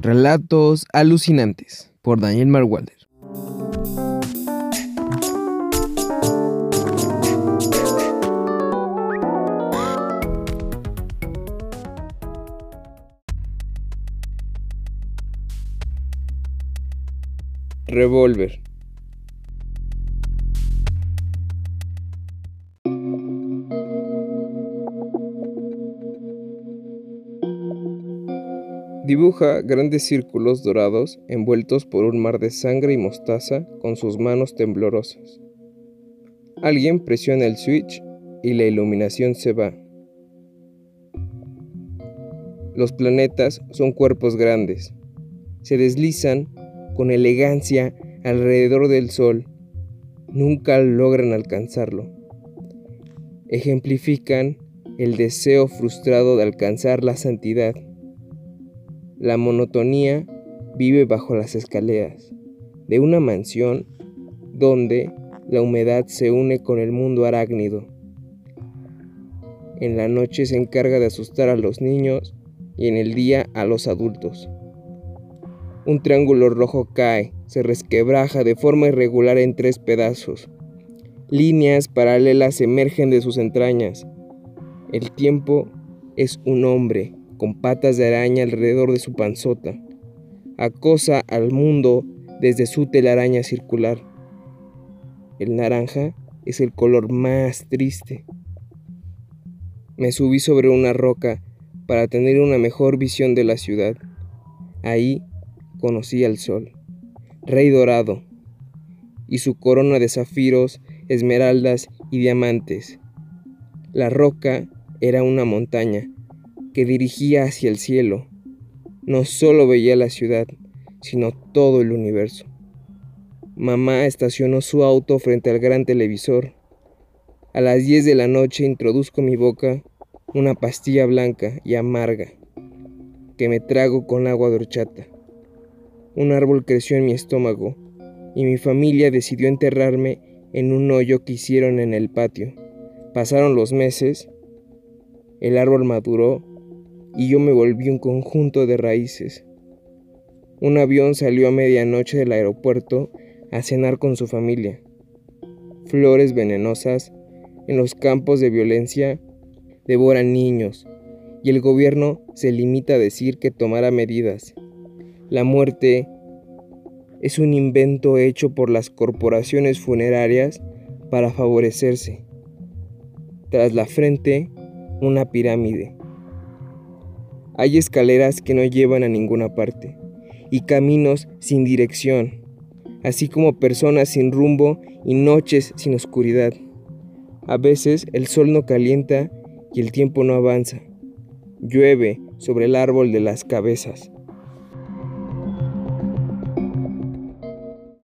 Relatos alucinantes por Daniel Marwalder. Revolver. Dibuja grandes círculos dorados envueltos por un mar de sangre y mostaza con sus manos temblorosas. Alguien presiona el switch y la iluminación se va. Los planetas son cuerpos grandes. Se deslizan con elegancia alrededor del Sol. Nunca logran alcanzarlo. Ejemplifican el deseo frustrado de alcanzar la santidad la monotonía vive bajo las escaleras de una mansión donde la humedad se une con el mundo arácnido. En la noche se encarga de asustar a los niños y en el día a los adultos. Un triángulo rojo cae, se resquebraja de forma irregular en tres pedazos. Líneas paralelas emergen de sus entrañas. El tiempo es un hombre con patas de araña alrededor de su panzota. Acosa al mundo desde su telaraña circular. El naranja es el color más triste. Me subí sobre una roca para tener una mejor visión de la ciudad. Ahí conocí al sol, rey dorado, y su corona de zafiros, esmeraldas y diamantes. La roca era una montaña que dirigía hacia el cielo. No solo veía la ciudad, sino todo el universo. Mamá estacionó su auto frente al gran televisor. A las 10 de la noche introduzco en mi boca una pastilla blanca y amarga que me trago con agua de. Un árbol creció en mi estómago y mi familia decidió enterrarme en un hoyo que hicieron en el patio. Pasaron los meses, el árbol maduró y yo me volví un conjunto de raíces. Un avión salió a medianoche del aeropuerto a cenar con su familia. Flores venenosas en los campos de violencia devoran niños y el gobierno se limita a decir que tomará medidas. La muerte es un invento hecho por las corporaciones funerarias para favorecerse. Tras la frente, una pirámide. Hay escaleras que no llevan a ninguna parte y caminos sin dirección, así como personas sin rumbo y noches sin oscuridad. A veces el sol no calienta y el tiempo no avanza. Llueve sobre el árbol de las cabezas.